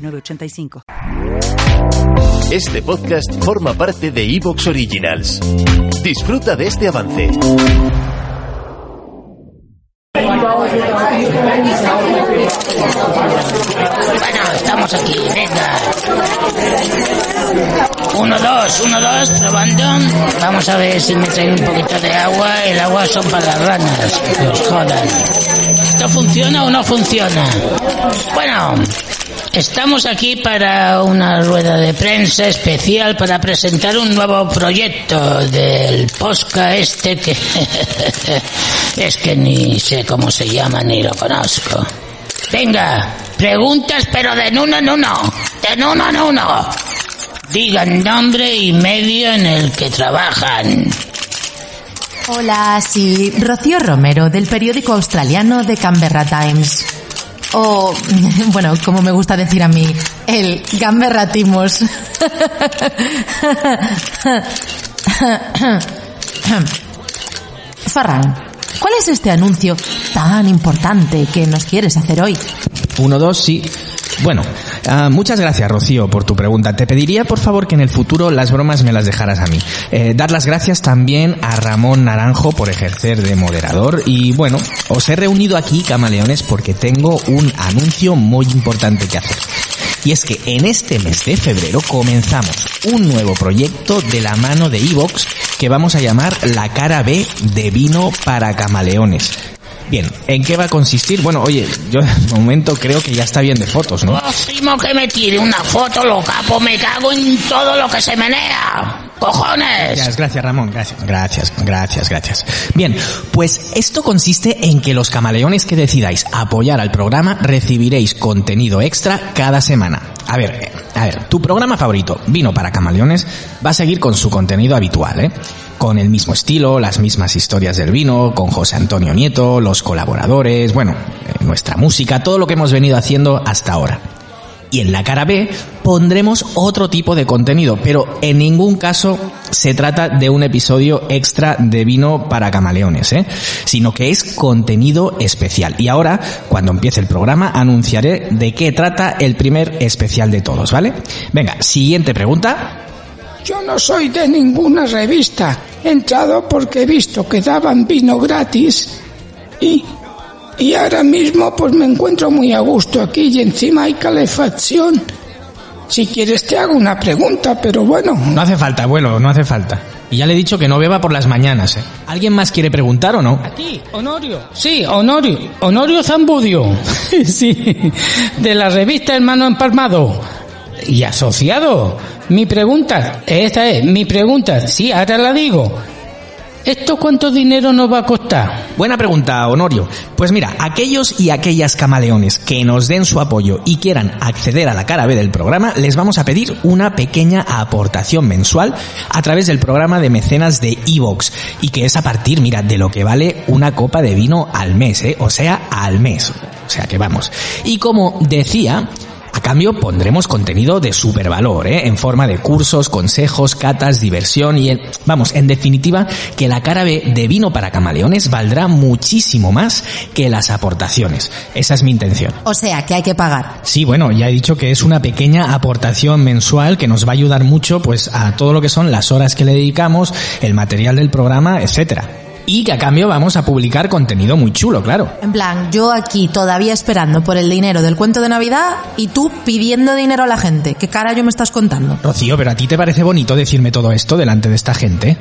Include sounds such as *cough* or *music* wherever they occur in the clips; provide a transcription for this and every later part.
906985. Este podcast forma parte de Evox Originals. Disfruta de este avance. Bueno, estamos aquí, venga. Uno, dos, uno, dos, probando. Vamos a ver si me traen un poquito de agua. El agua son para las ranas, que os jodan. ¿Esto funciona o no funciona? Bueno, Estamos aquí para una rueda de prensa especial para presentar un nuevo proyecto del Posca este que *laughs* es que ni sé cómo se llama ni lo conozco. Venga, preguntas pero de uno en uno, de uno en uno. Digan nombre y medio en el que trabajan. Hola, sí, Rocío Romero del periódico australiano The Canberra Times. O, *laughs* bueno, como me gusta decir a mí, el gamberratimos. *laughs* Farran, ¿cuál es este anuncio tan importante que nos quieres hacer hoy? Uno, dos, sí. Bueno, uh, muchas gracias Rocío por tu pregunta. Te pediría por favor que en el futuro las bromas me las dejaras a mí. Eh, dar las gracias también a Ramón Naranjo por ejercer de moderador y bueno, os he reunido aquí camaleones porque tengo un anuncio muy importante que hacer. Y es que en este mes de febrero comenzamos un nuevo proyecto de la mano de Evox que vamos a llamar La cara B de vino para camaleones. Bien, ¿en qué va a consistir? Bueno, oye, yo de momento creo que ya está bien de fotos, ¿no? Próximo que me tire una foto, lo capo, me cago en todo lo que se menea. ¡Cojones! Gracias, gracias Ramón, gracias, gracias, gracias, gracias. Bien, pues esto consiste en que los camaleones que decidáis apoyar al programa recibiréis contenido extra cada semana. A ver, a ver, tu programa favorito, Vino para Camaleones, va a seguir con su contenido habitual, ¿eh? Con el mismo estilo, las mismas historias del vino, con José Antonio Nieto, los colaboradores, bueno, nuestra música, todo lo que hemos venido haciendo hasta ahora. Y en la cara B pondremos otro tipo de contenido, pero en ningún caso se trata de un episodio extra de vino para camaleones, ¿eh? sino que es contenido especial. Y ahora, cuando empiece el programa, anunciaré de qué trata el primer especial de todos, ¿vale? Venga, siguiente pregunta. Yo no soy de ninguna revista. He entrado porque he visto que daban vino gratis y, y ahora mismo pues me encuentro muy a gusto aquí y encima hay calefacción. Si quieres te hago una pregunta, pero bueno. No hace falta, abuelo, no hace falta. Y ya le he dicho que no beba por las mañanas, ¿eh? ¿Alguien más quiere preguntar o no? Aquí, Honorio. Sí, Honorio. Honorio Zambudio. *laughs* sí, de la revista Hermano Empalmado. Y asociado. Mi pregunta, esta es, mi pregunta, sí, ahora la digo. ¿Esto cuánto dinero nos va a costar? Buena pregunta, Honorio. Pues mira, aquellos y aquellas camaleones que nos den su apoyo y quieran acceder a la cara B del programa, les vamos a pedir una pequeña aportación mensual a través del programa de mecenas de Evox y que es a partir, mira, de lo que vale una copa de vino al mes, ¿eh? O sea, al mes. O sea que vamos. Y como decía, a cambio pondremos contenido de supervalor, ¿eh? en forma de cursos, consejos, catas, diversión y, en, vamos, en definitiva, que la cara B de vino para camaleones valdrá muchísimo más que las aportaciones. Esa es mi intención. O sea, que hay que pagar. Sí, bueno, ya he dicho que es una pequeña aportación mensual que nos va a ayudar mucho pues a todo lo que son las horas que le dedicamos, el material del programa, etcétera y que a cambio vamos a publicar contenido muy chulo, claro. En plan, yo aquí todavía esperando por el dinero del cuento de Navidad y tú pidiendo dinero a la gente. ¿Qué cara yo me estás contando? Rocío, pero a ti te parece bonito decirme todo esto delante de esta gente.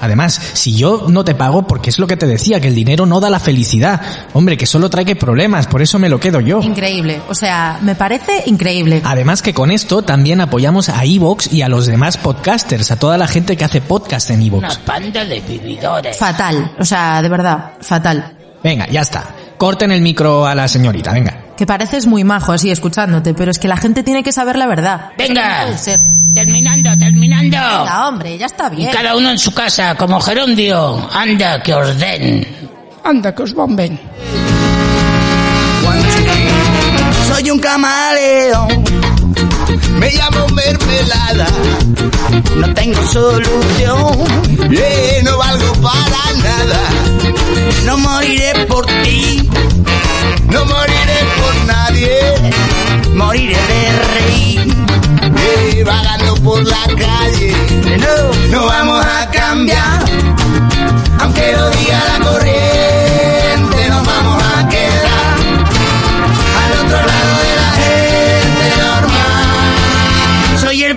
Además, si yo no te pago, porque es lo que te decía, que el dinero no da la felicidad. Hombre, que solo trae problemas, por eso me lo quedo yo. Increíble, o sea, me parece increíble. Además que con esto también apoyamos a Evox y a los demás podcasters, a toda la gente que hace podcast en Evox. Una panda de vividores. Fatal, o sea, de verdad, fatal. Venga, ya está. Corten el micro a la señorita, venga. Que pareces muy majo así escuchándote, pero es que la gente tiene que saber la verdad. Venga. No puede ser. Terminando, terminando. Venga, hombre, ya está Y bien. cada uno en su casa, como Gerundio. Anda, que os den. Anda, que os bomben. Soy un camaleón. Me llamo mermelada. No tengo solución. Eh, no valgo para No moriré por ti. No moriré por nadie. Moriré de reír. Vagando por la calle. No, no vamos a cambiar. Aunque lo diga la corriente, nos vamos a quedar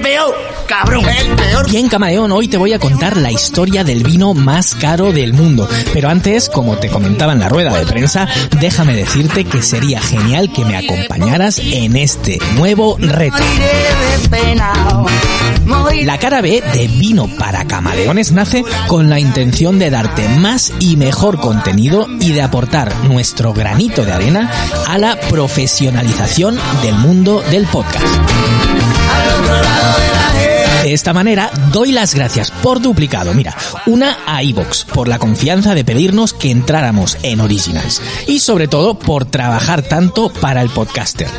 peor, cabrón. El peor. Bien, camaleón, hoy te voy a contar la historia del vino más caro del mundo. Pero antes, como te comentaba en la rueda de prensa, déjame decirte que sería genial que me acompañaras en este nuevo reto. La cara B de Vino para Camaleones nace con la intención de darte más y mejor contenido y de aportar nuestro granito de arena a la profesionalización del mundo del podcast. De esta manera, doy las gracias por duplicado. Mira, una a iVox por la confianza de pedirnos que entráramos en Originals y sobre todo por trabajar tanto para el podcaster.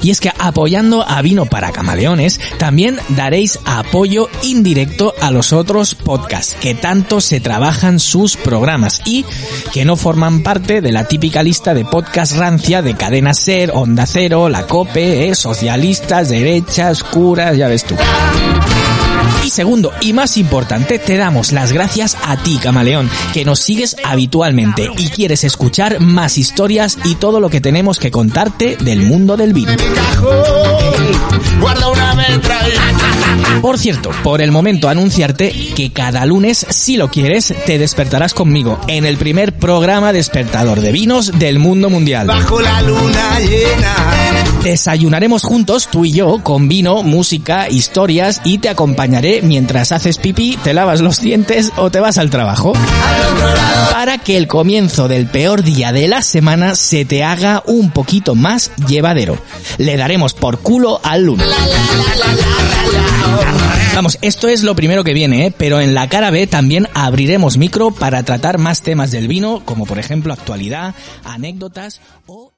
Y es que apoyando a Vino para Camaleones, también daréis apoyo indirecto a los otros podcasts que tanto se trabajan sus programas y que no forman parte de la típica lista de podcast rancia de Cadena Ser, Onda Cero, La Cope, eh, socialistas, derechas, curas, ya ves tú. Y segundo, y más importante, te damos las gracias a ti, camaleón, que nos sigues habitualmente y quieres escuchar más historias y todo lo que tenemos que contarte del mundo del vino. Por cierto, por el momento anunciarte que cada lunes, si lo quieres, te despertarás conmigo en el primer programa despertador de vinos del mundo mundial. Bajo la luna llena. Desayunaremos juntos, tú y yo, con vino, música, historias y te acompañaré mientras haces pipí, te lavas los dientes o te vas al trabajo. Para que el comienzo del peor día de la semana se te haga un poquito más llevadero. Le daremos por culo al lunes. Vamos, esto es lo primero que viene, ¿eh? pero en la cara B también abriremos micro para tratar más temas del vino, como por ejemplo actualidad, anécdotas o...